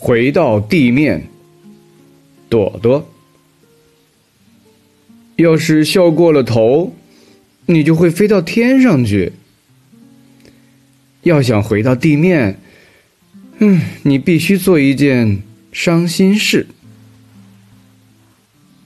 回到地面朵朵要是笑过了头你就会飞到天上去。要想回到地面嗯你必须做一件伤心事。